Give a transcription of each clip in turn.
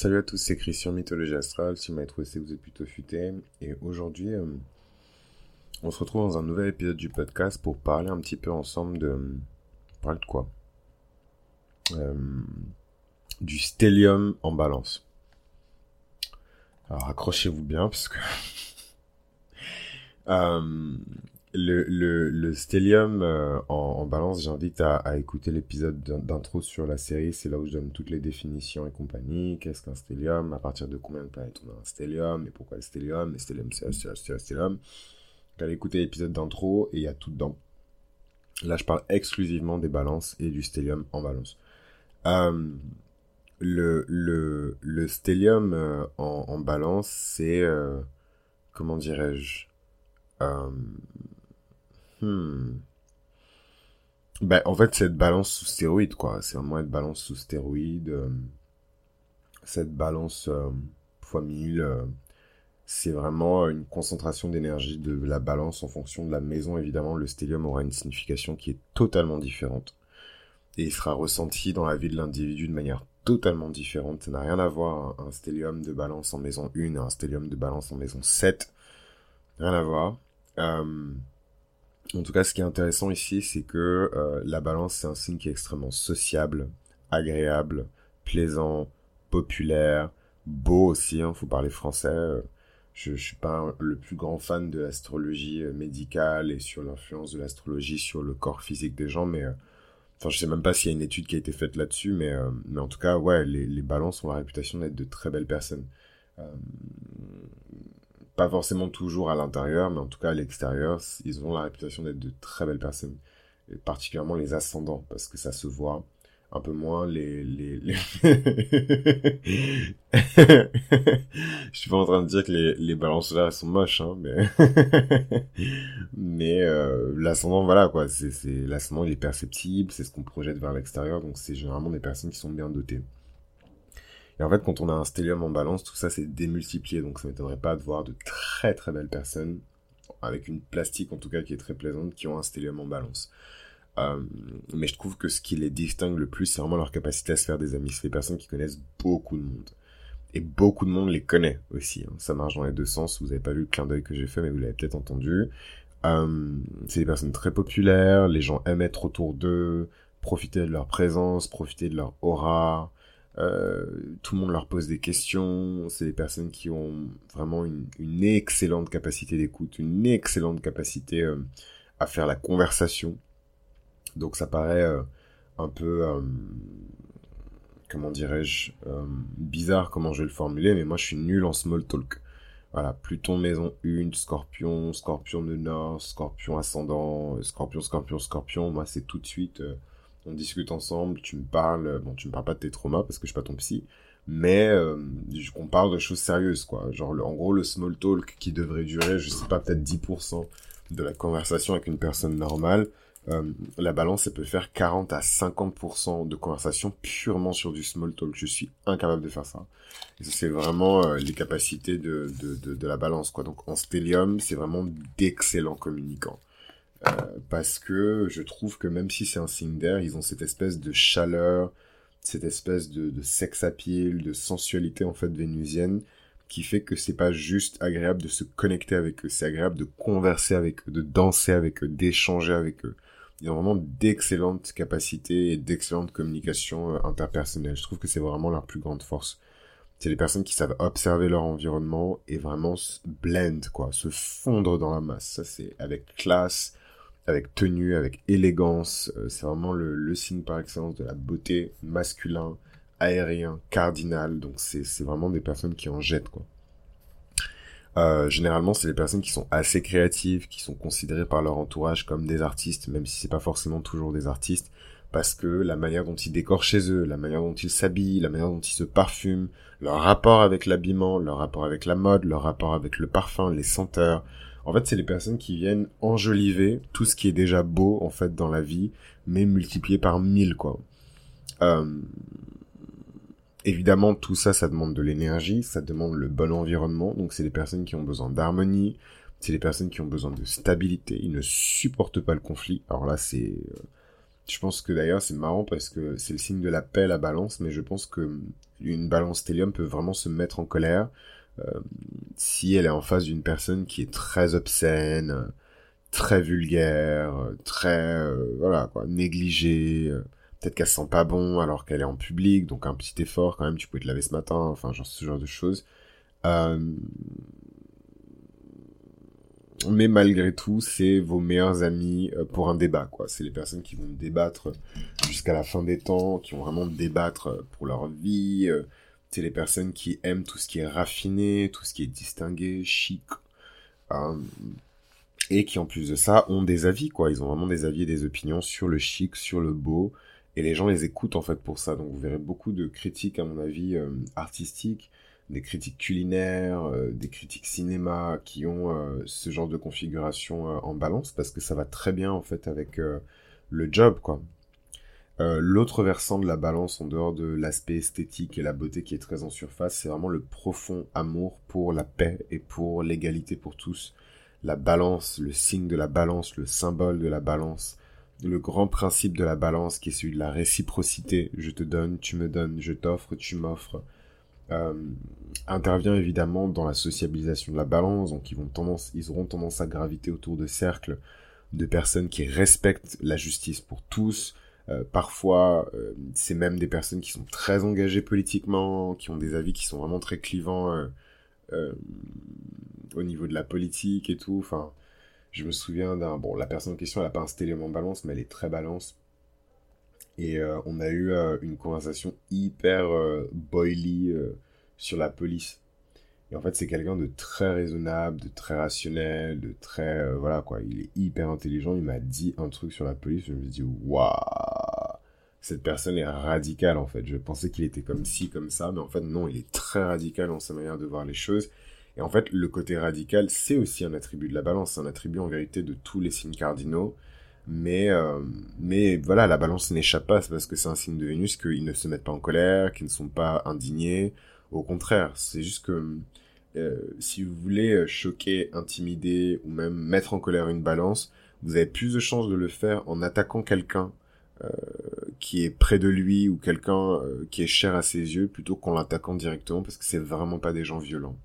Salut à tous, c'est Christian Mythologie Astrale. Si vous m'avez trouvé, c'est vous êtes plutôt futé. Et aujourd'hui, euh, on se retrouve dans un nouvel épisode du podcast pour parler un petit peu ensemble de. Parler de quoi? Euh, Du stellium en balance. Alors accrochez-vous bien parce que. euh, le, le, le stellium euh, en, balance, j'invite à, écouter l'épisode d'intro sur la série. C'est là où je donne toutes les définitions et compagnie. Qu'est-ce qu'un stellium? À partir de combien de planètes on a un stellium? Et pourquoi le stellium? Le stellium, c'est un stellium. Allez écouter l'épisode d'intro et il y a tout dedans. Là, je parle exclusivement des balances et du stellium en balance. Euh, le, le, le stellium euh, en, balance, c'est... Comment dirais-je? Hmm. Ben, en fait, cette balance sous stéroïde, quoi. C'est vraiment être balance sous stéroïde. Euh, cette balance euh, fois 1000, euh, c'est vraiment une concentration d'énergie de la balance en fonction de la maison. Évidemment, le stellium aura une signification qui est totalement différente. Et il sera ressenti dans la vie de l'individu de manière totalement différente. Ça n'a rien à voir un, un stellium de balance en maison 1 et un stellium de balance en maison 7. Rien à voir. Euh, en tout cas, ce qui est intéressant ici, c'est que euh, la balance, c'est un signe qui est extrêmement sociable, agréable, plaisant, populaire, beau aussi, hein, faut parler français. Je, je suis pas le plus grand fan de l'astrologie euh, médicale et sur l'influence de l'astrologie sur le corps physique des gens, mais euh, enfin, je sais même pas s'il y a une étude qui a été faite là-dessus, mais euh, mais en tout cas, ouais, les, les balances ont la réputation d'être de très belles personnes. Euh, pas forcément toujours à l'intérieur, mais en tout cas à l'extérieur, ils ont la réputation d'être de très belles personnes. Et particulièrement les ascendants, parce que ça se voit un peu moins les... les. Je suis pas en train de dire que les, les balances solaires sont moches, hein, mais... mais euh, l'ascendant, voilà, quoi, c'est l'ascendant, il est perceptible, c'est ce qu'on projette vers l'extérieur, donc c'est généralement des personnes qui sont bien dotées. Et en fait, quand on a un stellium en balance, tout ça c'est démultiplié, donc ça m'étonnerait pas de voir de très très belles personnes, avec une plastique en tout cas qui est très plaisante, qui ont un stellium en balance. Euh, mais je trouve que ce qui les distingue le plus, c'est vraiment leur capacité à se faire des amis. C'est des personnes qui connaissent beaucoup de monde. Et beaucoup de monde les connaît aussi. Hein. Ça marche dans les deux sens. Vous n'avez pas vu le clin d'œil que j'ai fait, mais vous l'avez peut-être entendu. Euh, c'est des personnes très populaires. Les gens aiment être autour d'eux, profiter de leur présence, profiter de leur aura. Euh, tout le monde leur pose des questions. C'est des personnes qui ont vraiment une, excellente capacité d'écoute, une excellente capacité euh, à faire la conversation. Donc ça paraît euh, un peu, comment dirais-je, bizarre comment je vais le formuler, mais moi je suis nul en small talk. Voilà, Pluton maison 1, Scorpion, Scorpion de Nord, Scorpion ascendant, Scorpion, Scorpion, Scorpion. Moi c'est tout de suite on discute ensemble, tu me parles, bon, tu me parles pas de tes traumas parce que je suis pas ton psy, mais euh, on parle de choses sérieuses, quoi. Genre, le, en gros, le small talk qui devrait durer, je sais pas, peut-être 10% de la conversation avec une personne normale, euh, la balance, elle peut faire 40 à 50% de conversation purement sur du small talk. Je suis incapable de faire ça. Et ça, c'est vraiment euh, les capacités de, de, de, de, la balance, quoi. Donc, en stellium, c'est vraiment d'excellents communicants. Euh, parce que je trouve que même si c'est un signe d'air, ils ont cette espèce de chaleur, cette espèce de, de sex appeal, de sensualité en fait vénusienne, qui fait que c'est pas juste agréable de se connecter avec eux, c'est agréable de converser avec eux, de danser avec eux, d'échanger avec eux. Ils ont vraiment d'excellentes capacités et d'excellentes communications euh, interpersonnelles. Je trouve que c'est vraiment leur plus grande force. C'est les personnes qui savent observer leur environnement et vraiment se blend, quoi, se fondre dans la masse. Ça, c'est avec classe, avec tenue, avec élégance. Euh, c'est vraiment le, signe par excellence de la beauté masculin, aérien, cardinal. Donc c'est vraiment des personnes qui en jettent quoi. Euh, généralement, c'est des personnes qui sont assez créatives, qui sont considérées par leur entourage comme des artistes, même si c'est pas forcément toujours des artistes, parce que la manière dont ils décorent chez eux, la manière dont ils s'habillent, la manière dont ils se parfument, leur rapport avec l'habillement, leur rapport avec la mode, leur rapport avec le parfum, les senteurs, en fait, c'est les personnes qui viennent enjoliver tout ce qui est déjà beau, en fait, dans la vie, mais multiplié par mille, quoi. Euh... Évidemment, tout ça, ça demande de l'énergie, ça demande le bon environnement, donc c'est les personnes qui ont besoin d'harmonie, c'est les personnes qui ont besoin de stabilité, ils ne supportent pas le conflit. Alors là, c'est... Euh, je pense que d'ailleurs c'est marrant parce que c'est le signe de la paix la balance, mais je pense que une balance stellium peut vraiment se mettre en colère si elle est en face d'une personne qui est très obscène, très vulgaire, très euh, voilà quoi, négligée. Euh, peut-être qu'elle se sent pas bon alors qu'elle est en public, donc un petit effort quand même. Tu peux te laver ce matin, enfin genre ce genre de choses. Euh, mais malgré tout, c'est vos meilleurs amis pour un débat, quoi. C'est les personnes qui vont débattre jusqu'à la fin des temps, qui vont vraiment débattre pour leur vie. Euh. C'est les personnes qui aiment tout ce qui est raffiné, tout ce qui est distingué, chic. et qui, en plus de ça, ont des avis, quoi. Ils ont vraiment des avis et des opinions sur le chic, sur le beau. Et les gens les écoutent, en fait, pour ça. Donc, vous verrez beaucoup de critiques, à mon avis, artistiques des critiques culinaires, euh, des critiques cinéma qui ont euh, ce genre de configuration euh, en balance parce que ça va très bien en fait avec le job quoi. L'autre versant de la balance en dehors de l'aspect esthétique et la beauté qui est très en surface, c'est vraiment le profond amour pour la paix et pour l'égalité pour tous. La balance, le signe de la balance, le symbole de la balance, le grand principe de la balance qui est celui de la réciprocité. Je te donne, tu me donnes, je t'offre, tu m'offres euh, intervient évidemment dans la sociabilisation de la balance, donc ils, vont tendance, ils auront tendance à graviter autour de cercles de personnes qui respectent la justice pour tous. Euh, parfois, euh, c'est même des personnes qui sont très engagées politiquement, qui ont des avis qui sont vraiment très clivants au niveau de la politique et tout. Enfin, je me souviens d'un... Bon, la personne en question, elle n'a pas un stellium en balance, mais elle est très balance. Et euh, on a eu euh, une conversation hyper euh, boily sur la police. Et en fait, c'est quelqu'un de très raisonnable, de très rationnel, de très... voilà quoi, il est hyper intelligent. Il m'a dit un truc sur la police. Je me suis dit, waouh cette personne est radicale en fait. Je pensais qu'il était comme ci, comme ça, mais en fait non, il est très radical dans sa manière de voir les choses. Et en fait, le côté radical, c'est aussi un attribut de la balance, c'est un attribut en vérité de tous les signes cardinaux. Mais, euh, mais voilà, la balance n'échappe pas, c'est parce que c'est un signe de Vénus qu'ils ne se mettent pas en colère, qu'ils ne sont pas indignés. Au contraire, c'est juste que euh, si vous voulez choquer, intimider ou même mettre en colère une balance, vous avez plus de chances de le faire en attaquant quelqu'un euh, qui est près de lui ou quelqu'un qui est cher à ses yeux plutôt qu'en l'attaquant directement parce que c'est vraiment pas des gens violents.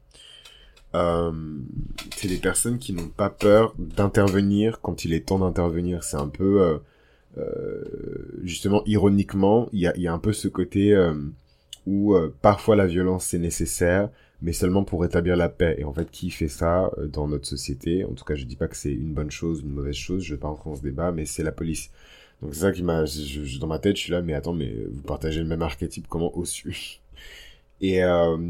Euh, c'est des personnes qui n'ont pas peur d'intervenir quand il est temps d'intervenir. C'est un peu, euh, euh, justement, ironiquement, il y a, y a, un peu ce côté où parfois la violence c'est nécessaire, mais seulement pour rétablir la paix. Et en fait, qui fait ça dans notre société? En tout cas, je dis pas que c'est une bonne chose, une mauvaise chose. Je vais pas entrer dans ce débat, mais c'est la police. Donc c'est ça qui m'a, dans ma tête, je suis là, mais attends, mais vous partagez le même archétype, comment au-dessus Et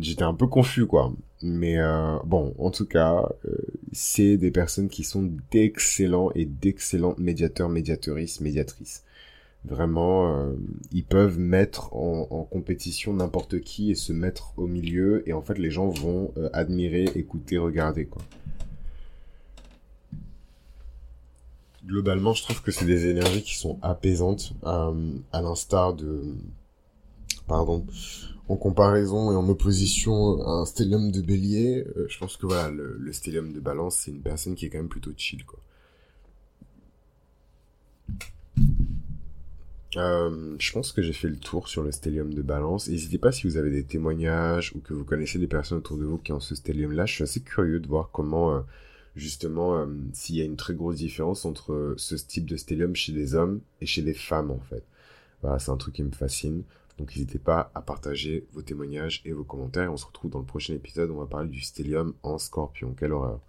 j'étais un peu confus, quoi. Mais euh, bon, en tout cas, euh, c'est des personnes qui sont d'excellents et d'excellentes médiateurs, médiatrices, médiatrices. Vraiment, euh, ils peuvent mettre en, compétition n'importe qui et se mettre au milieu. Et en fait, les gens vont admirer, écouter, regarder, quoi. Globalement, je trouve que c'est des énergies qui sont apaisantes, à l'instar de... Pardon en comparaison et en opposition à un stellium de bélier, euh, je pense que voilà, le, le de balance, c'est une personne qui est quand même plutôt chill, quoi. Euh, je pense que j'ai fait le tour sur le stellium de balance. N'hésitez pas si vous avez des témoignages ou que vous connaissez des personnes autour de vous qui ont ce stellium-là. Je suis assez curieux de voir comment, euh, justement, euh, s'il y a une très grosse différence entre ce type de stellium chez des hommes et chez des femmes, en fait. Voilà, c'est un truc qui me fascine. Donc n'hésitez pas à partager vos témoignages et vos commentaires. On se retrouve dans le prochain épisode. On va parler du stellium en scorpion. Quelle horreur.